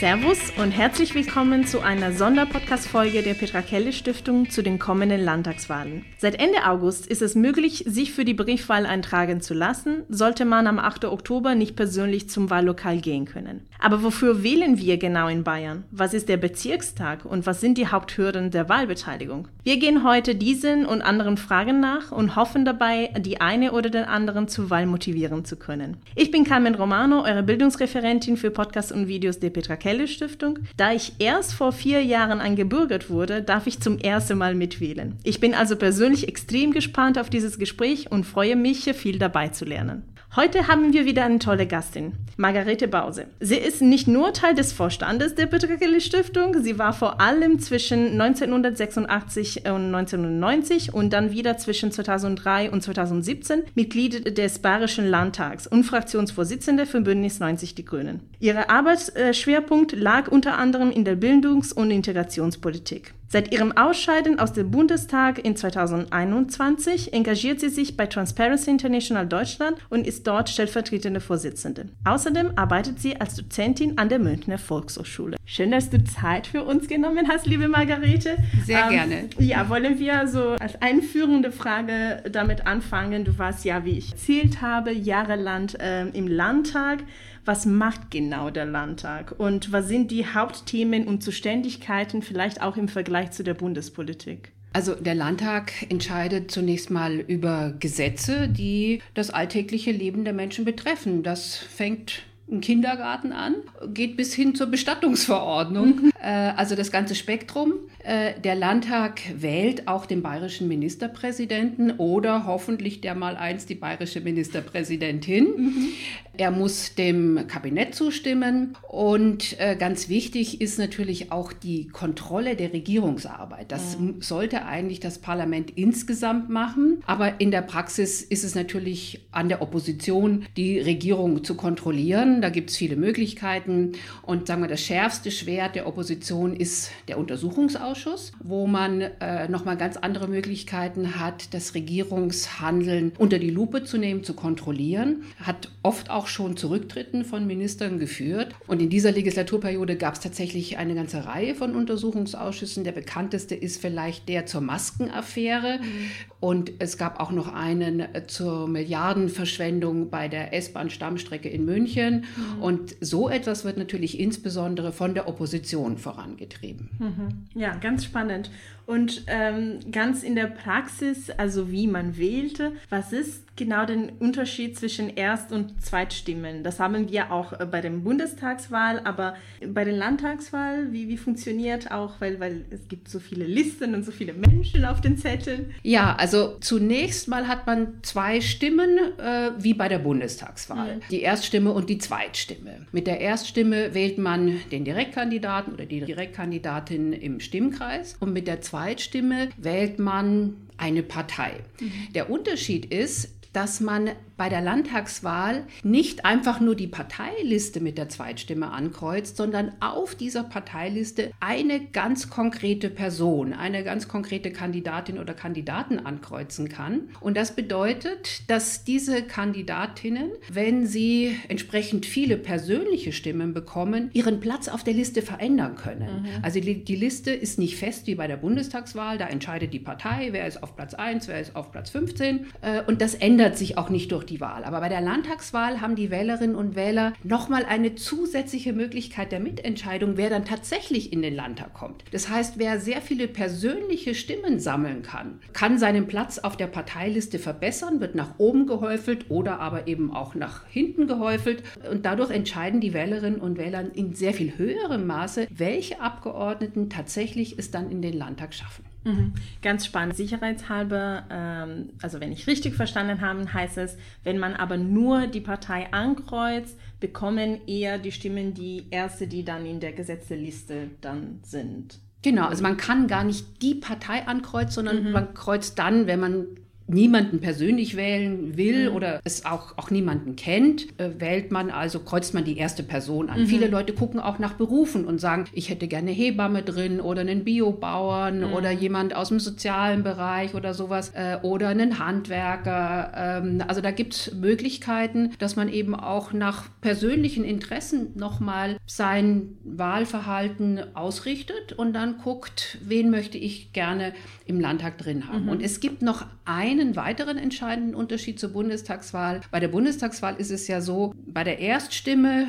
Servus und herzlich willkommen zu einer Sonderpodcast-Folge der Petra Kelle Stiftung zu den kommenden Landtagswahlen. Seit Ende August ist es möglich, sich für die Briefwahl eintragen zu lassen, sollte man am 8. Oktober nicht persönlich zum Wahllokal gehen können. Aber wofür wählen wir genau in Bayern? Was ist der Bezirkstag und was sind die Haupthürden der Wahlbeteiligung? Wir gehen heute diesen und anderen Fragen nach und hoffen dabei, die eine oder den anderen zur Wahl motivieren zu können. Ich bin Carmen Romano, eure Bildungsreferentin für Podcasts und Videos der Petra Kelle Kelle Stiftung. Da ich erst vor vier Jahren eingebürgert wurde, darf ich zum ersten Mal mitwählen. Ich bin also persönlich extrem gespannt auf dieses Gespräch und freue mich, viel dabei zu lernen. Heute haben wir wieder eine tolle Gastin, Margarete Bause. Sie ist nicht nur Teil des Vorstandes der Betrügerli Stiftung, sie war vor allem zwischen 1986 und 1990 und dann wieder zwischen 2003 und 2017 Mitglied des Bayerischen Landtags und Fraktionsvorsitzende für Bündnis 90 Die Grünen. Ihre Arbeitsschwerpunkt lag unter anderem in der Bildungs- und Integrationspolitik. Seit ihrem Ausscheiden aus dem Bundestag in 2021 engagiert sie sich bei Transparency International Deutschland und ist dort stellvertretende Vorsitzende. Außerdem arbeitet sie als Dozentin an der Münchner Volkshochschule. Schön, dass du Zeit für uns genommen hast, liebe Margarete. Sehr ähm, gerne. Ja, wollen wir so als einführende Frage damit anfangen. Du warst ja, wie ich erzählt habe, jahrelang äh, im Landtag was macht genau der Landtag und was sind die Hauptthemen und Zuständigkeiten vielleicht auch im Vergleich zu der Bundespolitik? Also der Landtag entscheidet zunächst mal über Gesetze, die das alltägliche Leben der Menschen betreffen. Das fängt im Kindergarten an, geht bis hin zur Bestattungsverordnung. Mhm. Äh, also das ganze Spektrum. Äh, der Landtag wählt auch den bayerischen Ministerpräsidenten oder hoffentlich der mal einst die bayerische Ministerpräsidentin. Mhm. Er muss dem Kabinett zustimmen und äh, ganz wichtig ist natürlich auch die Kontrolle der Regierungsarbeit. Das mhm. sollte eigentlich das Parlament insgesamt machen, aber in der Praxis ist es natürlich an der Opposition, die Regierung zu kontrollieren. Da gibt es viele Möglichkeiten und sagen wir, das schärfste Schwert der Opposition ist der Untersuchungsausschuss. Wo man äh, nochmal ganz andere Möglichkeiten hat, das Regierungshandeln unter die Lupe zu nehmen, zu kontrollieren. Hat oft auch schon zu Rücktritten von Ministern geführt. Und in dieser Legislaturperiode gab es tatsächlich eine ganze Reihe von Untersuchungsausschüssen. Der bekannteste ist vielleicht der zur Maskenaffäre. Mhm. Und es gab auch noch einen äh, zur Milliardenverschwendung bei der S-Bahn-Stammstrecke in München. Mhm. Und so etwas wird natürlich insbesondere von der Opposition vorangetrieben. Mhm. Ja, ganz spannend. Und ähm, ganz in der Praxis, also wie man wählte, was ist genau der Unterschied zwischen Erst- und Zweitstimmen? Das haben wir auch äh, bei der Bundestagswahl, aber bei der Landtagswahl, wie, wie funktioniert auch, weil, weil es gibt so viele Listen und so viele Menschen auf den Zetteln? Ja, also zunächst mal hat man zwei Stimmen, äh, wie bei der Bundestagswahl. Mhm. Die Erststimme und die Zweitstimme. Mit der Erststimme wählt man den Direktkandidaten oder die Direktkandidatin im Stimmkreis und mit der Zweitstimme Zweitstimme wählt man eine Partei. Mhm. Der Unterschied ist, dass man bei der Landtagswahl nicht einfach nur die Parteiliste mit der Zweitstimme ankreuzt, sondern auf dieser Parteiliste eine ganz konkrete Person, eine ganz konkrete Kandidatin oder Kandidaten ankreuzen kann. Und das bedeutet, dass diese Kandidatinnen, wenn sie entsprechend viele persönliche Stimmen bekommen, ihren Platz auf der Liste verändern können. Mhm. Also die, die Liste ist nicht fest wie bei der Bundestagswahl, da entscheidet die Partei, wer ist auf Platz 1, wer ist auf Platz 15 äh, und das ändert sich auch nicht durch die Wahl. Aber bei der Landtagswahl haben die Wählerinnen und Wähler nochmal eine zusätzliche Möglichkeit der Mitentscheidung, wer dann tatsächlich in den Landtag kommt. Das heißt, wer sehr viele persönliche Stimmen sammeln kann, kann seinen Platz auf der Parteiliste verbessern, wird nach oben gehäufelt oder aber eben auch nach hinten gehäufelt. Und dadurch entscheiden die Wählerinnen und Wähler in sehr viel höherem Maße, welche Abgeordneten tatsächlich es dann in den Landtag schaffen. Mhm. Ganz spannend. Sicherheitshalber, ähm, also wenn ich richtig verstanden habe, heißt es, wenn man aber nur die Partei ankreuzt, bekommen eher die Stimmen die erste, die dann in der Gesetzeliste dann sind. Genau, also man kann gar nicht die Partei ankreuzen, sondern mhm. man kreuzt dann, wenn man niemanden persönlich wählen will mhm. oder es auch, auch niemanden kennt, äh, wählt man also, kreuzt man die erste Person an. Mhm. Viele Leute gucken auch nach Berufen und sagen, ich hätte gerne Hebamme drin oder einen Biobauern mhm. oder jemand aus dem sozialen Bereich oder sowas äh, oder einen Handwerker. Ähm, also da gibt es Möglichkeiten, dass man eben auch nach persönlichen Interessen nochmal sein Wahlverhalten ausrichtet und dann guckt, wen möchte ich gerne im Landtag drin haben. Mhm. Und es gibt noch einen weiteren entscheidenden Unterschied zur Bundestagswahl. Bei der Bundestagswahl ist es ja so, bei der Erststimme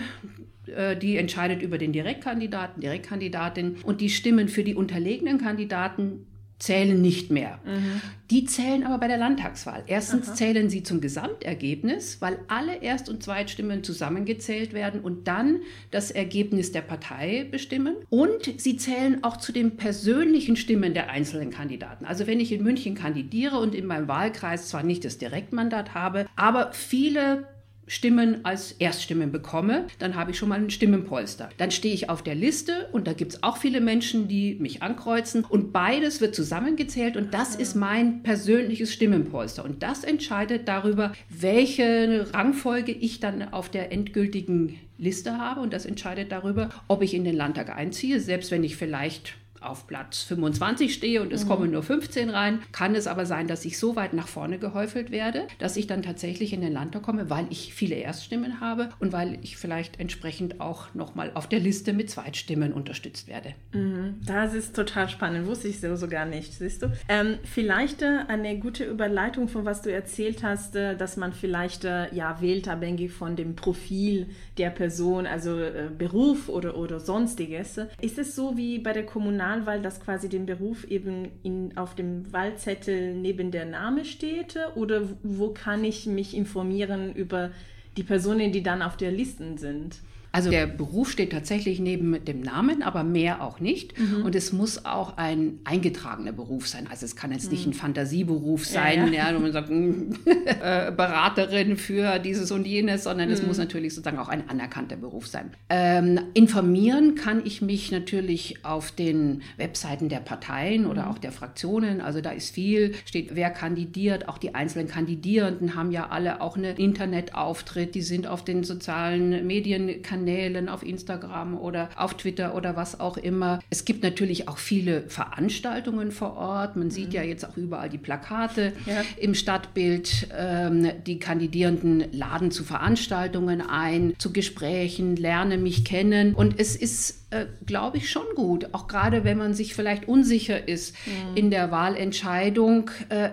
äh, die entscheidet über den Direktkandidaten, Direktkandidatin und die Stimmen für die unterlegenen Kandidaten zählen nicht mehr. Mhm. Die zählen aber bei der Landtagswahl. Erstens Aha. zählen sie zum Gesamtergebnis, weil alle Erst- und Zweitstimmen zusammengezählt werden und dann das Ergebnis der Partei bestimmen. Und sie zählen auch zu den persönlichen Stimmen der einzelnen Kandidaten. Also wenn ich in München kandidiere und in meinem Wahlkreis zwar nicht das Direktmandat habe, aber viele Stimmen als Erststimmen bekomme, dann habe ich schon mal ein Stimmenpolster. Dann stehe ich auf der Liste und da gibt es auch viele Menschen, die mich ankreuzen und beides wird zusammengezählt und das ist mein persönliches Stimmenpolster und das entscheidet darüber, welche Rangfolge ich dann auf der endgültigen Liste habe und das entscheidet darüber, ob ich in den Landtag einziehe, selbst wenn ich vielleicht auf Platz 25 stehe und es mhm. kommen nur 15 rein, kann es aber sein, dass ich so weit nach vorne gehäufelt werde, dass ich dann tatsächlich in den Landtag komme, weil ich viele Erststimmen habe und weil ich vielleicht entsprechend auch nochmal auf der Liste mit Zweitstimmen unterstützt werde. Mhm. Das ist total spannend, wusste ich so sogar nicht, siehst du. Ähm, vielleicht äh, eine gute Überleitung von was du erzählt hast, äh, dass man vielleicht äh, ja wählt abhängig von dem Profil der Person, also Beruf oder, oder sonstiges. Ist es so wie bei der Kommunal Kommunalwahl, dass quasi den Beruf eben in, auf dem Wahlzettel neben der Name steht? Oder wo kann ich mich informieren über die Personen, die dann auf der Liste sind? Also der Beruf steht tatsächlich neben dem Namen, aber mehr auch nicht. Mhm. Und es muss auch ein eingetragener Beruf sein. Also es kann jetzt mhm. nicht ein Fantasieberuf sein, ja, ja. ja wo man sagt, hm, äh, Beraterin für dieses und jenes, sondern mhm. es muss natürlich sozusagen auch ein anerkannter Beruf sein. Ähm, informieren kann ich mich natürlich auf den Webseiten der Parteien oder mhm. auch der Fraktionen. Also da ist viel, steht, wer kandidiert. Auch die einzelnen Kandidierenden haben ja alle auch einen Internetauftritt. Die sind auf den sozialen Medien kandidiert Kanälen, auf Instagram oder auf Twitter oder was auch immer. Es gibt natürlich auch viele Veranstaltungen vor Ort. Man sieht mhm. ja jetzt auch überall die Plakate ja. im Stadtbild. Ähm, die Kandidierenden laden zu Veranstaltungen ein, zu Gesprächen, lernen mich kennen. Und es ist, äh, glaube ich, schon gut, auch gerade wenn man sich vielleicht unsicher ist mhm. in der Wahlentscheidung. Äh,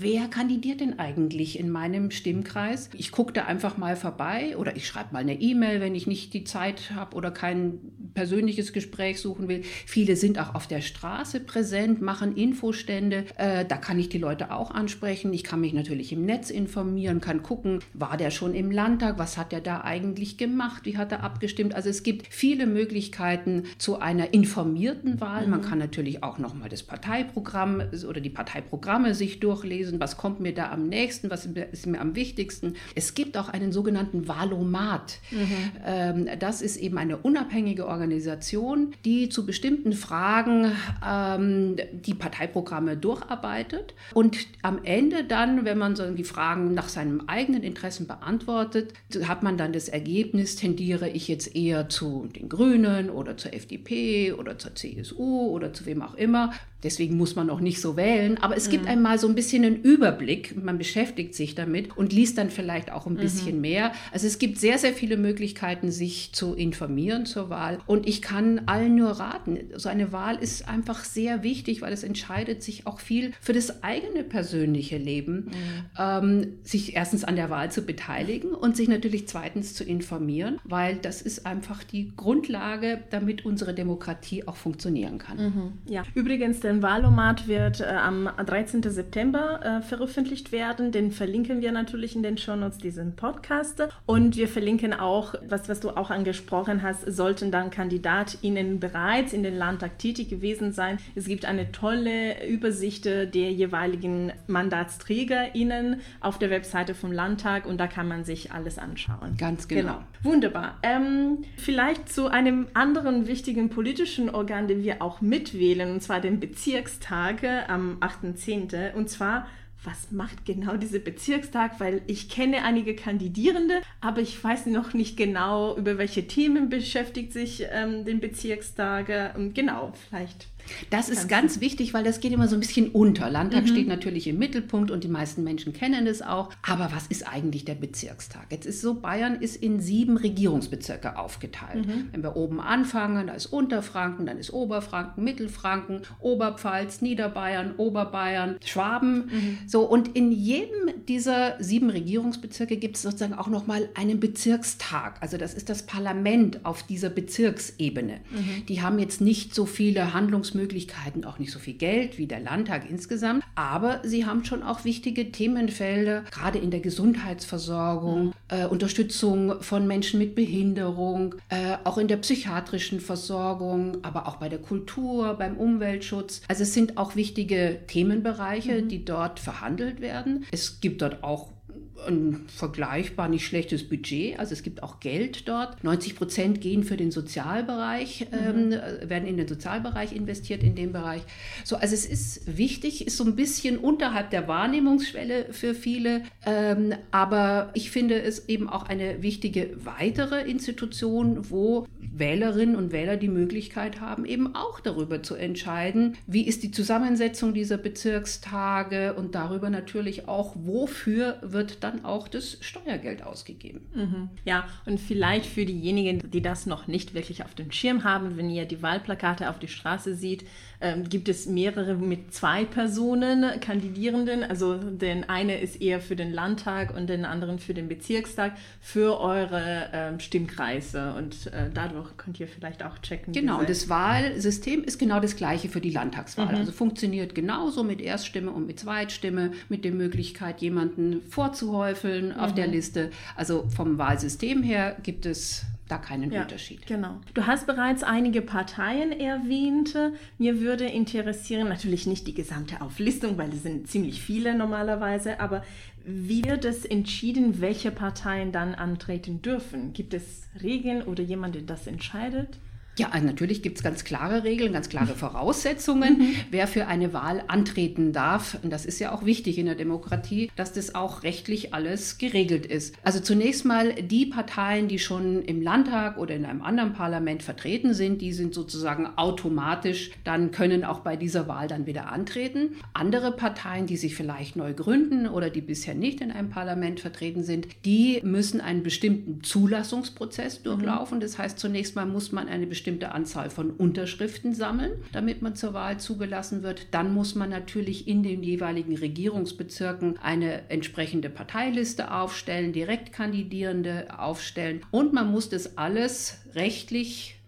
wer kandidiert denn eigentlich in meinem Stimmkreis? Ich gucke da einfach mal vorbei oder ich schreibe mal eine E-Mail, wenn ich nicht die Zeit habe oder kein persönliches Gespräch suchen will. Viele sind auch auf der Straße präsent, machen Infostände. Äh, da kann ich die Leute auch ansprechen. Ich kann mich natürlich im Netz informieren, kann gucken, war der schon im Landtag? Was hat er da eigentlich gemacht? Wie hat er abgestimmt? Also es gibt viele Möglichkeiten zu einer informierten Wahl. Mhm. Man kann natürlich auch nochmal das Parteiprogramm oder die Parteiprogramme sich durchlesen. Was kommt mir da am nächsten? Was ist mir am wichtigsten? Es gibt auch einen sogenannten Valomat. Mhm. Ähm, das ist eben eine unabhängige Organisation Organisation, die zu bestimmten Fragen ähm, die Parteiprogramme durcharbeitet und am Ende dann, wenn man so die Fragen nach seinen eigenen Interessen beantwortet, hat man dann das Ergebnis, tendiere ich jetzt eher zu den Grünen oder zur FDP oder zur CSU oder zu wem auch immer. Deswegen muss man auch nicht so wählen, aber es mhm. gibt einmal so ein bisschen einen Überblick. Man beschäftigt sich damit und liest dann vielleicht auch ein bisschen mhm. mehr. Also es gibt sehr, sehr viele Möglichkeiten, sich zu informieren zur Wahl. Und ich kann allen nur raten, so eine Wahl ist einfach sehr wichtig, weil es entscheidet sich auch viel für das eigene persönliche Leben, mhm. ähm, sich erstens an der Wahl zu beteiligen und sich natürlich zweitens zu informieren, weil das ist einfach die Grundlage, damit unsere Demokratie auch funktionieren kann. Mhm. Ja, übrigens, der Wahlomat wird äh, am 13. September äh, veröffentlicht werden. Den verlinken wir natürlich in den Shownotes, diesen Podcast. Und wir verlinken auch, was, was du auch angesprochen hast, sollten dann KandidatInnen bereits in den Landtag tätig gewesen sein. Es gibt eine tolle Übersicht der jeweiligen MandatsträgerInnen auf der Webseite vom Landtag und da kann man sich alles anschauen. Ganz genau. genau. Wunderbar. Ähm, vielleicht zu einem anderen wichtigen politischen Organ, den wir auch mitwählen, und zwar den Bezirkstage am 8.10. Und zwar was macht genau dieser Bezirkstag, weil ich kenne einige Kandidierende, aber ich weiß noch nicht genau, über welche Themen beschäftigt sich ähm, den Bezirkstag. Ähm, genau, vielleicht das ist ganz wichtig, weil das geht immer so ein bisschen unter. Landtag mhm. steht natürlich im Mittelpunkt und die meisten Menschen kennen es auch. Aber was ist eigentlich der Bezirkstag? Jetzt ist so, Bayern ist in sieben Regierungsbezirke aufgeteilt. Mhm. Wenn wir oben anfangen, da ist Unterfranken, dann ist Oberfranken, Mittelfranken, Oberpfalz, Niederbayern, Oberbayern, Schwaben. Mhm. So, und in jedem dieser sieben Regierungsbezirke gibt es sozusagen auch nochmal einen Bezirkstag. Also das ist das Parlament auf dieser Bezirksebene. Mhm. Die haben jetzt nicht so viele Handlungsmöglichkeiten Möglichkeiten, auch nicht so viel Geld wie der Landtag insgesamt, aber sie haben schon auch wichtige Themenfelder, gerade in der Gesundheitsversorgung, mhm. Äh, Unterstützung von Menschen mit Behinderung, äh, auch in der psychiatrischen Versorgung, aber auch bei der Kultur, beim Umweltschutz. Also es sind auch wichtige Themenbereiche, mhm. die dort verhandelt werden. Es gibt dort auch ein vergleichbar nicht schlechtes Budget. Also es gibt auch Geld dort. 90 Prozent gehen für den Sozialbereich, mhm. ähm, werden in den Sozialbereich investiert in dem Bereich. So, also es ist wichtig, ist so ein bisschen unterhalb der Wahrnehmungsschwelle für viele. Ähm, aber ich finde es eben auch eine wichtige weitere Institution, wo Wählerinnen und Wähler die Möglichkeit haben, eben auch darüber zu entscheiden, wie ist die Zusammensetzung dieser Bezirkstage und darüber natürlich auch, wofür wird dann auch das Steuergeld ausgegeben. Mhm. Ja, und vielleicht für diejenigen, die das noch nicht wirklich auf dem Schirm haben, wenn ihr die Wahlplakate auf die Straße sieht, ähm, gibt es mehrere mit zwei Personen Kandidierenden. Also den eine ist eher für den Landtag und den anderen für den Bezirkstag für eure ähm, Stimmkreise. Und äh, dadurch könnt ihr vielleicht auch checken. Genau, und das Wahlsystem ist genau das gleiche für die Landtagswahl. Mhm. Also funktioniert genauso mit Erststimme und mit Zweitstimme, mit der Möglichkeit, jemanden vorzuhäufeln mhm. auf der mhm. Liste. Also vom Wahlsystem her gibt es da keinen ja, Unterschied. Genau. Du hast bereits einige Parteien erwähnt. Mir würde interessieren, natürlich nicht die gesamte Auflistung, weil es sind ziemlich viele normalerweise, aber wie wird es entschieden, welche Parteien dann antreten dürfen? Gibt es Regeln oder jemand, der das entscheidet? Ja, also natürlich gibt es ganz klare Regeln, ganz klare Voraussetzungen, mhm. wer für eine Wahl antreten darf. Und das ist ja auch wichtig in der Demokratie, dass das auch rechtlich alles geregelt ist. Also zunächst mal die Parteien, die schon im Landtag oder in einem anderen Parlament vertreten sind, die sind sozusagen automatisch, dann können auch bei dieser Wahl dann wieder antreten. Andere Parteien, die sich vielleicht neu gründen oder die bisher nicht in einem Parlament vertreten sind, die müssen einen bestimmten Zulassungsprozess mhm. durchlaufen. Das heißt, zunächst mal muss man eine bestimmte bestimmte Anzahl von Unterschriften sammeln, damit man zur Wahl zugelassen wird. Dann muss man natürlich in den jeweiligen Regierungsbezirken eine entsprechende Parteiliste aufstellen, Direktkandidierende aufstellen und man muss das alles rechtlich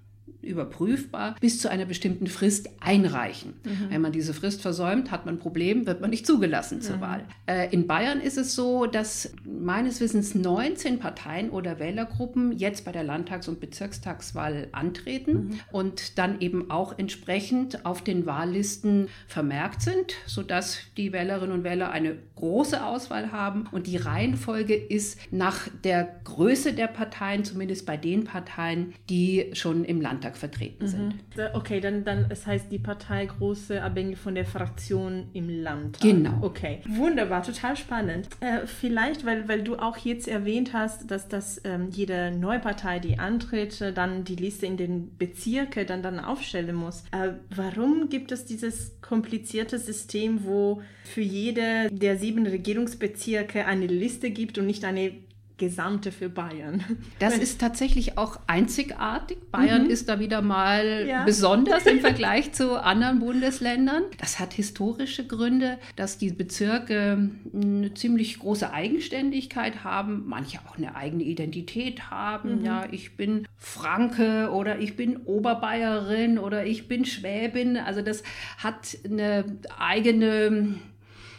überprüfbar bis zu einer bestimmten Frist einreichen. Mhm. Wenn man diese Frist versäumt, hat man ein Problem, wird man nicht zugelassen zur mhm. Wahl. Äh, in Bayern ist es so, dass meines Wissens 19 Parteien oder Wählergruppen jetzt bei der Landtags- und Bezirkstagswahl antreten mhm. und dann eben auch entsprechend auf den Wahllisten vermerkt sind, sodass die Wählerinnen und Wähler eine große Auswahl haben. Und die Reihenfolge ist nach der Größe der Parteien, zumindest bei den Parteien, die schon im Landtag vertreten mhm. sind. Okay, dann, dann es heißt die Partei große abhängig von der Fraktion im Land. Genau. Okay, wunderbar, total spannend. Äh, vielleicht, weil, weil du auch jetzt erwähnt hast, dass, dass ähm, jede neue Partei, die antritt, äh, dann die Liste in den Bezirke dann, dann aufstellen muss. Äh, warum gibt es dieses komplizierte System, wo für jede der sieben Regierungsbezirke eine Liste gibt und nicht eine Gesamte für Bayern. Das ist tatsächlich auch einzigartig. Bayern mhm. ist da wieder mal ja. besonders im Vergleich zu anderen Bundesländern. Das hat historische Gründe, dass die Bezirke eine ziemlich große Eigenständigkeit haben, manche auch eine eigene Identität haben. Mhm. Ja, ich bin Franke oder ich bin Oberbayerin oder ich bin Schwäbin. Also das hat eine eigene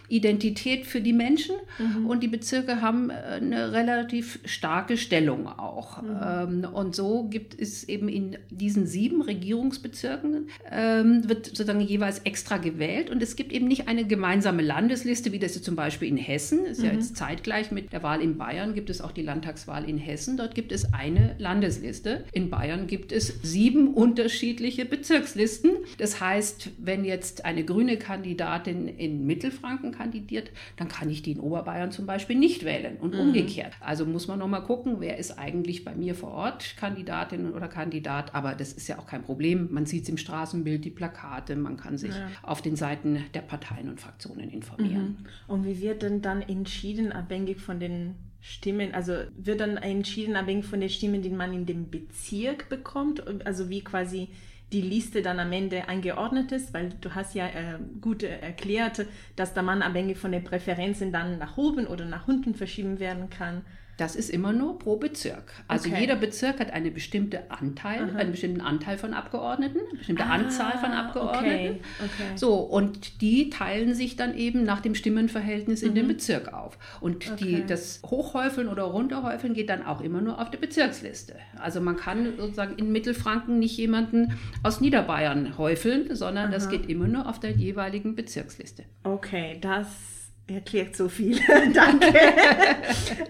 Identität für die Menschen mhm. und die Bezirke haben äh, eine relativ starke Stellung auch. Mhm. Ähm, und so gibt es eben in diesen sieben Regierungsbezirken, ähm, wird sozusagen jeweils extra gewählt und es gibt eben nicht eine gemeinsame Landesliste, wie das jetzt zum Beispiel in Hessen, ist mhm. ja jetzt zeitgleich mit der Wahl in Bayern, gibt es auch die Landtagswahl in Hessen. Dort gibt es eine Landesliste. In Bayern gibt es sieben unterschiedliche Bezirkslisten. Das heißt, wenn jetzt eine grüne Kandidatin in Mittelfranken kandidiert, dann kann ich die in Oberbayern zum Beispiel nicht wählen und mhm. umgekehrt. Also muss man nochmal gucken, wer ist eigentlich bei mir vor Ort Kandidatin oder Kandidat. Aber das ist ja auch kein Problem. Man sieht es im Straßenbild, die Plakate, man kann sich ja. auf den Seiten der Parteien und Fraktionen informieren. Mhm. Und wie wird denn dann entschieden, abhängig von den Stimmen, also wird dann entschieden abhängig von den Stimmen, die man in dem Bezirk bekommt, also wie quasi die Liste dann am Ende eingeordnet ist, weil du hast ja äh, gut erklärt, dass der Mann abhängig von den Präferenzen dann nach oben oder nach unten verschieben werden kann. Das ist immer nur pro Bezirk. Also okay. jeder Bezirk hat eine bestimmte Anteil, Aha. einen bestimmten Anteil von Abgeordneten, eine bestimmte ah, Anzahl von Abgeordneten. Okay. Okay. So, und die teilen sich dann eben nach dem Stimmenverhältnis in mhm. dem Bezirk auf. Und die, das Hochhäufeln oder Runterhäufeln geht dann auch immer nur auf der Bezirksliste. Also man kann sozusagen in Mittelfranken nicht jemanden aus Niederbayern häufeln, sondern Aha. das geht immer nur auf der jeweiligen Bezirksliste. Okay, das erklärt so viel. Danke.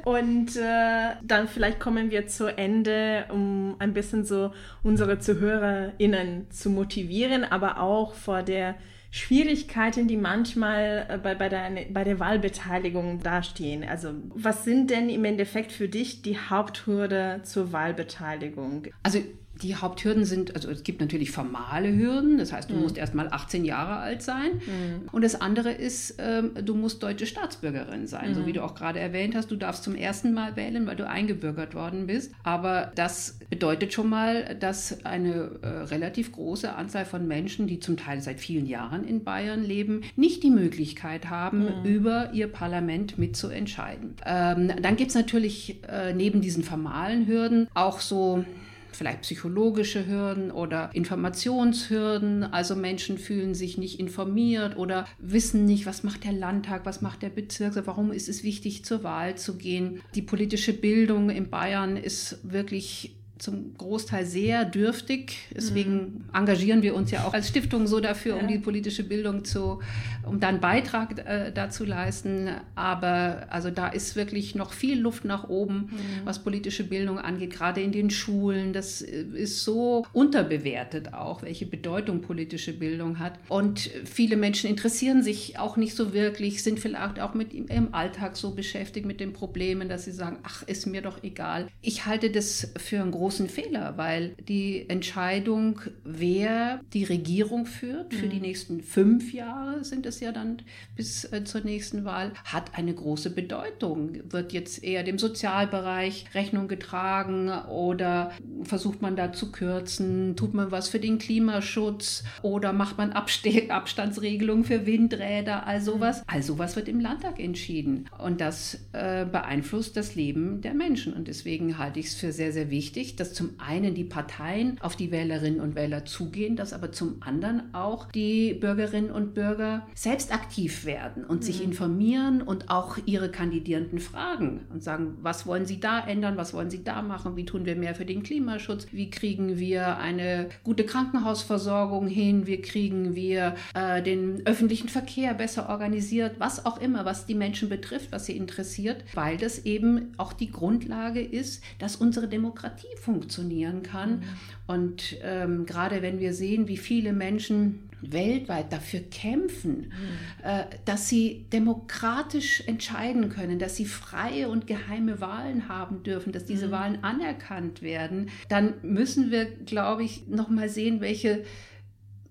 Und äh, dann vielleicht kommen wir zu Ende, um ein bisschen so unsere ZuhörerInnen zu motivieren, aber auch vor der Schwierigkeiten, die manchmal äh, bei, bei, der, bei der Wahlbeteiligung dastehen. Also was sind denn im Endeffekt für dich die Haupthürde zur Wahlbeteiligung? Also die Haupthürden sind, also es gibt natürlich formale Hürden, das heißt, du mhm. musst erst mal 18 Jahre alt sein. Mhm. Und das andere ist, ähm, du musst deutsche Staatsbürgerin sein, mhm. so wie du auch gerade erwähnt hast. Du darfst zum ersten Mal wählen, weil du eingebürgert worden bist. Aber das bedeutet schon mal, dass eine äh, relativ große Anzahl von Menschen, die zum Teil seit vielen Jahren in Bayern leben, nicht die Möglichkeit haben, mhm. über ihr Parlament mitzuentscheiden. Ähm, dann gibt es natürlich äh, neben diesen formalen Hürden auch so vielleicht psychologische Hürden oder Informationshürden. Also Menschen fühlen sich nicht informiert oder wissen nicht, was macht der Landtag, was macht der Bezirk, warum ist es wichtig, zur Wahl zu gehen. Die politische Bildung in Bayern ist wirklich zum Großteil sehr dürftig. Deswegen mhm. engagieren wir uns ja auch als Stiftung so dafür, ja. um die politische Bildung zu, um dann Beitrag äh, dazu leisten. Aber also da ist wirklich noch viel Luft nach oben, mhm. was politische Bildung angeht, gerade in den Schulen. Das äh, ist so unterbewertet auch, welche Bedeutung politische Bildung hat. Und viele Menschen interessieren sich auch nicht so wirklich, sind vielleicht auch mit im Alltag so beschäftigt mit den Problemen, dass sie sagen, ach, ist mir doch egal. Ich halte das für ein großes großen Fehler, weil die Entscheidung, wer die Regierung führt für mhm. die nächsten fünf Jahre, sind es ja dann bis äh, zur nächsten Wahl, hat eine große Bedeutung. Wird jetzt eher dem Sozialbereich Rechnung getragen oder versucht man da zu kürzen? Tut man was für den Klimaschutz oder macht man Abste Abstandsregelungen für Windräder? All sowas. All sowas wird im Landtag entschieden und das äh, beeinflusst das Leben der Menschen und deswegen halte ich es für sehr, sehr wichtig, dass zum einen die Parteien auf die Wählerinnen und Wähler zugehen, dass aber zum anderen auch die Bürgerinnen und Bürger selbst aktiv werden und mhm. sich informieren und auch ihre Kandidierenden fragen und sagen, was wollen sie da ändern, was wollen sie da machen, wie tun wir mehr für den Klimaschutz, wie kriegen wir eine gute Krankenhausversorgung hin, wie kriegen wir äh, den öffentlichen Verkehr besser organisiert, was auch immer, was die Menschen betrifft, was sie interessiert, weil das eben auch die Grundlage ist, dass unsere Demokratie funktionieren kann. Mhm. Und ähm, gerade wenn wir sehen, wie viele Menschen weltweit dafür kämpfen, mhm. äh, dass sie demokratisch entscheiden können, dass sie freie und geheime Wahlen haben dürfen, dass diese mhm. Wahlen anerkannt werden, dann müssen wir, glaube ich, noch mal sehen, welche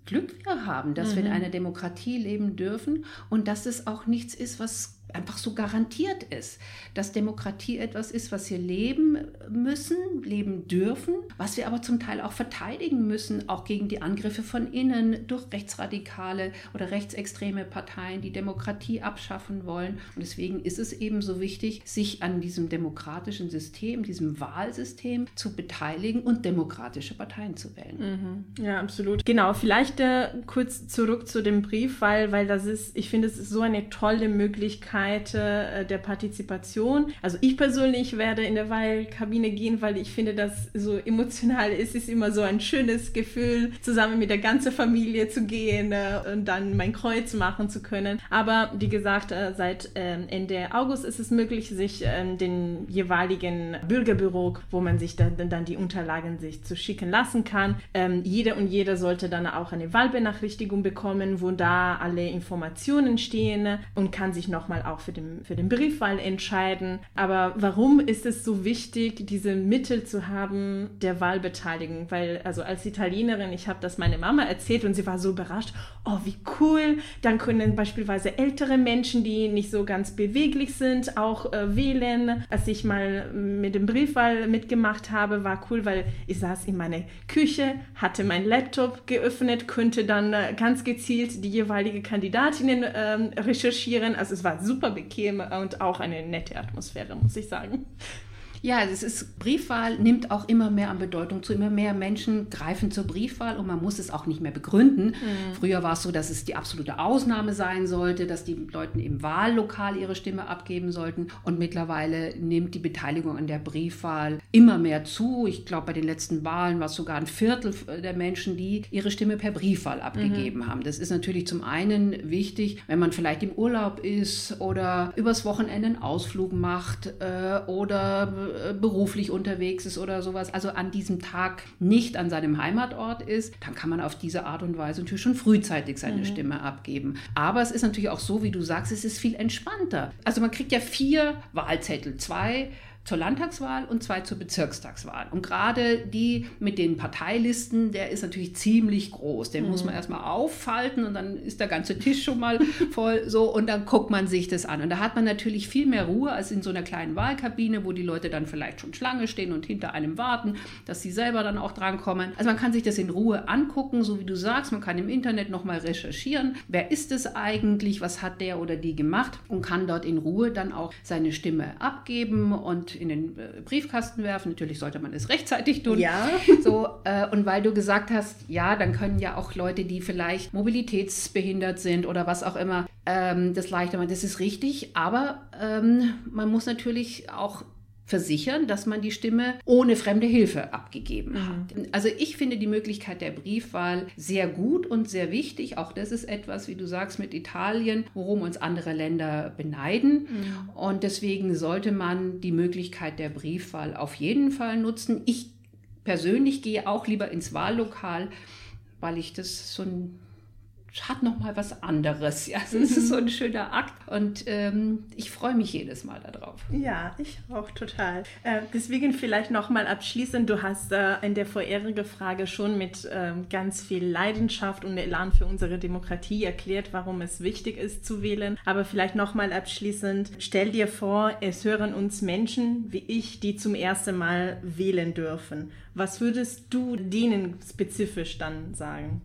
Glück wir haben, dass mhm. wir in mhm. einer Demokratie leben dürfen und dass es auch nichts ist, was einfach so garantiert ist, dass Demokratie etwas ist, was wir leben müssen, leben dürfen, was wir aber zum Teil auch verteidigen müssen, auch gegen die Angriffe von innen durch rechtsradikale oder rechtsextreme Parteien, die Demokratie abschaffen wollen. Und deswegen ist es eben so wichtig, sich an diesem demokratischen System, diesem Wahlsystem zu beteiligen und demokratische Parteien zu wählen. Mhm. Ja, absolut. Genau, vielleicht äh, kurz zurück zu dem Brief, weil, weil das ist, ich finde, es ist so eine tolle Möglichkeit, Seite äh, der Partizipation. Also ich persönlich werde in der Wahlkabine gehen, weil ich finde, dass so emotional ist. Es ist immer so ein schönes Gefühl, zusammen mit der ganzen Familie zu gehen äh, und dann mein Kreuz machen zu können. Aber wie gesagt, äh, seit ähm, Ende August ist es möglich, sich ähm, den jeweiligen Bürgerbüro, wo man sich dann, dann die Unterlagen sich zu schicken lassen kann. Ähm, jeder und jeder sollte dann auch eine Wahlbenachrichtigung bekommen, wo da alle Informationen stehen und kann sich nochmal auch für den, für den Briefwahl entscheiden. Aber warum ist es so wichtig, diese Mittel zu haben der Wahlbeteiligung? Weil, also als Italienerin, ich habe das meiner Mama erzählt und sie war so überrascht, oh, wie cool, dann können beispielsweise ältere Menschen, die nicht so ganz beweglich sind, auch äh, wählen. Als ich mal mit dem Briefwahl mitgemacht habe, war cool, weil ich saß in meiner Küche, hatte mein Laptop geöffnet, könnte dann äh, ganz gezielt die jeweilige Kandidatinnen ähm, recherchieren. Also es war super bequem und auch eine nette Atmosphäre, muss ich sagen. Ja, es ist, Briefwahl nimmt auch immer mehr an Bedeutung zu. Immer mehr Menschen greifen zur Briefwahl und man muss es auch nicht mehr begründen. Mhm. Früher war es so, dass es die absolute Ausnahme sein sollte, dass die Leute im Wahllokal ihre Stimme abgeben sollten. Und mittlerweile nimmt die Beteiligung an der Briefwahl immer mehr zu. Ich glaube, bei den letzten Wahlen war es sogar ein Viertel der Menschen, die ihre Stimme per Briefwahl abgegeben mhm. haben. Das ist natürlich zum einen wichtig, wenn man vielleicht im Urlaub ist oder übers Wochenende einen Ausflug macht äh, oder äh, beruflich unterwegs ist oder sowas, also an diesem Tag nicht an seinem Heimatort ist, dann kann man auf diese Art und Weise natürlich schon frühzeitig seine mhm. Stimme abgeben. Aber es ist natürlich auch so, wie du sagst, es ist viel entspannter. Also man kriegt ja vier Wahlzettel, zwei zur Landtagswahl und zwei zur Bezirkstagswahl. Und gerade die mit den Parteilisten, der ist natürlich ziemlich groß. Den mhm. muss man erstmal auffalten und dann ist der ganze Tisch schon mal voll so und dann guckt man sich das an. Und da hat man natürlich viel mehr Ruhe als in so einer kleinen Wahlkabine, wo die Leute dann vielleicht schon Schlange stehen und hinter einem warten, dass sie selber dann auch drankommen. Also man kann sich das in Ruhe angucken, so wie du sagst. Man kann im Internet nochmal recherchieren. Wer ist es eigentlich? Was hat der oder die gemacht? Und kann dort in Ruhe dann auch seine Stimme abgeben und in den äh, Briefkasten werfen. Natürlich sollte man es rechtzeitig tun. Ja. So, äh, und weil du gesagt hast, ja, dann können ja auch Leute, die vielleicht mobilitätsbehindert sind oder was auch immer, ähm, das leichter machen. Das ist richtig, aber ähm, man muss natürlich auch versichern, dass man die Stimme ohne fremde Hilfe abgegeben mhm. hat. Also ich finde die Möglichkeit der Briefwahl sehr gut und sehr wichtig. Auch das ist etwas, wie du sagst, mit Italien, worum uns andere Länder beneiden. Mhm. Und deswegen sollte man die Möglichkeit der Briefwahl auf jeden Fall nutzen. Ich persönlich gehe auch lieber ins Wahllokal, weil ich das so ein hat noch mal was anderes. Ja, also es ist so ein schöner Akt und ähm, ich freue mich jedes Mal darauf. Ja, ich auch total. Äh, deswegen vielleicht noch mal abschließend. Du hast äh, in der vorherigen Frage schon mit äh, ganz viel Leidenschaft und Elan für unsere Demokratie erklärt, warum es wichtig ist zu wählen. Aber vielleicht noch mal abschließend: Stell dir vor, es hören uns Menschen wie ich, die zum ersten Mal wählen dürfen. Was würdest du denen spezifisch dann sagen?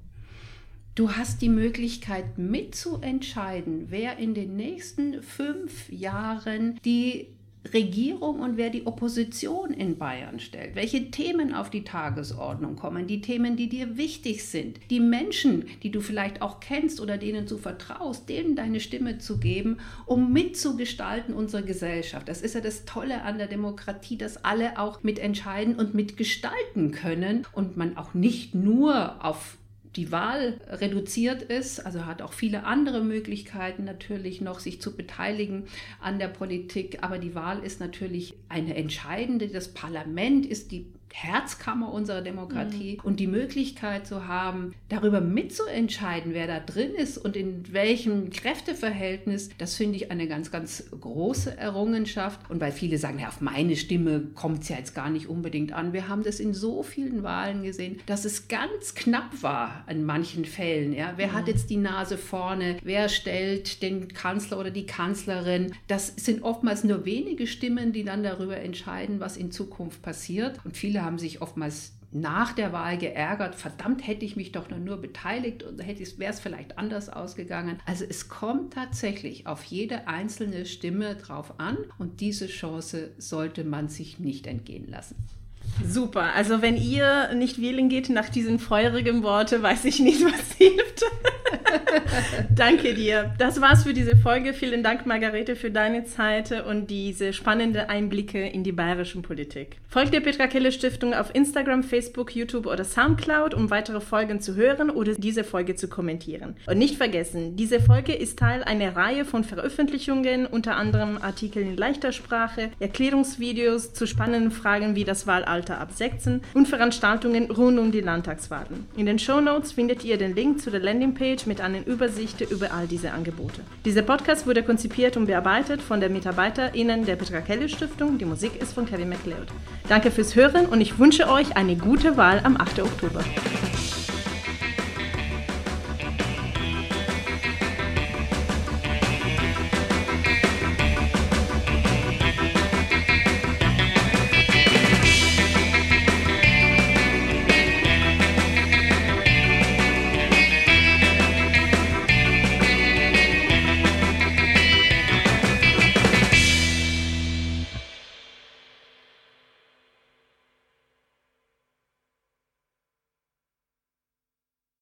Du hast die Möglichkeit mitzuentscheiden, wer in den nächsten fünf Jahren die Regierung und wer die Opposition in Bayern stellt, welche Themen auf die Tagesordnung kommen, die Themen, die dir wichtig sind, die Menschen, die du vielleicht auch kennst oder denen du vertraust, denen deine Stimme zu geben, um mitzugestalten unsere Gesellschaft. Das ist ja das Tolle an der Demokratie, dass alle auch mitentscheiden und mitgestalten können und man auch nicht nur auf die Wahl reduziert ist, also hat auch viele andere Möglichkeiten natürlich noch, sich zu beteiligen an der Politik. Aber die Wahl ist natürlich eine entscheidende. Das Parlament ist die Herzkammer unserer Demokratie mhm. und die Möglichkeit zu haben, darüber mitzuentscheiden, wer da drin ist und in welchem Kräfteverhältnis, das finde ich eine ganz, ganz große Errungenschaft. Und weil viele sagen, ja, auf meine Stimme kommt es ja jetzt gar nicht unbedingt an. Wir haben das in so vielen Wahlen gesehen, dass es ganz knapp war in manchen Fällen. Ja? Wer mhm. hat jetzt die Nase vorne? Wer stellt den Kanzler oder die Kanzlerin? Das sind oftmals nur wenige Stimmen, die dann darüber entscheiden, was in Zukunft passiert. Und viele haben sich oftmals nach der Wahl geärgert, verdammt, hätte ich mich doch nur beteiligt und wäre es vielleicht anders ausgegangen. Also es kommt tatsächlich auf jede einzelne Stimme drauf an und diese Chance sollte man sich nicht entgehen lassen. Super. Also wenn ihr nicht wählen geht nach diesen feurigen Worten, weiß ich nicht, was hilft. Danke dir. Das war's für diese Folge. Vielen Dank, Margarete, für deine Zeit und diese spannenden Einblicke in die bayerischen Politik. Folgt der Petra Kelle Stiftung auf Instagram, Facebook, YouTube oder Soundcloud, um weitere Folgen zu hören oder diese Folge zu kommentieren. Und nicht vergessen, diese Folge ist Teil einer Reihe von Veröffentlichungen, unter anderem Artikel in leichter Sprache, Erklärungsvideos zu spannenden Fragen wie das Wahlalter ab 16 und Veranstaltungen rund um die Landtagswahlen. In den Show Notes findet ihr den Link zu der Landingpage mit einer Übersicht über all diese Angebote. Dieser Podcast wurde konzipiert und bearbeitet von der MitarbeiterInnen der Petra Kelly Stiftung. Die Musik ist von Kevin MacLeod. Danke fürs Hören und ich wünsche euch eine gute Wahl am 8. Oktober.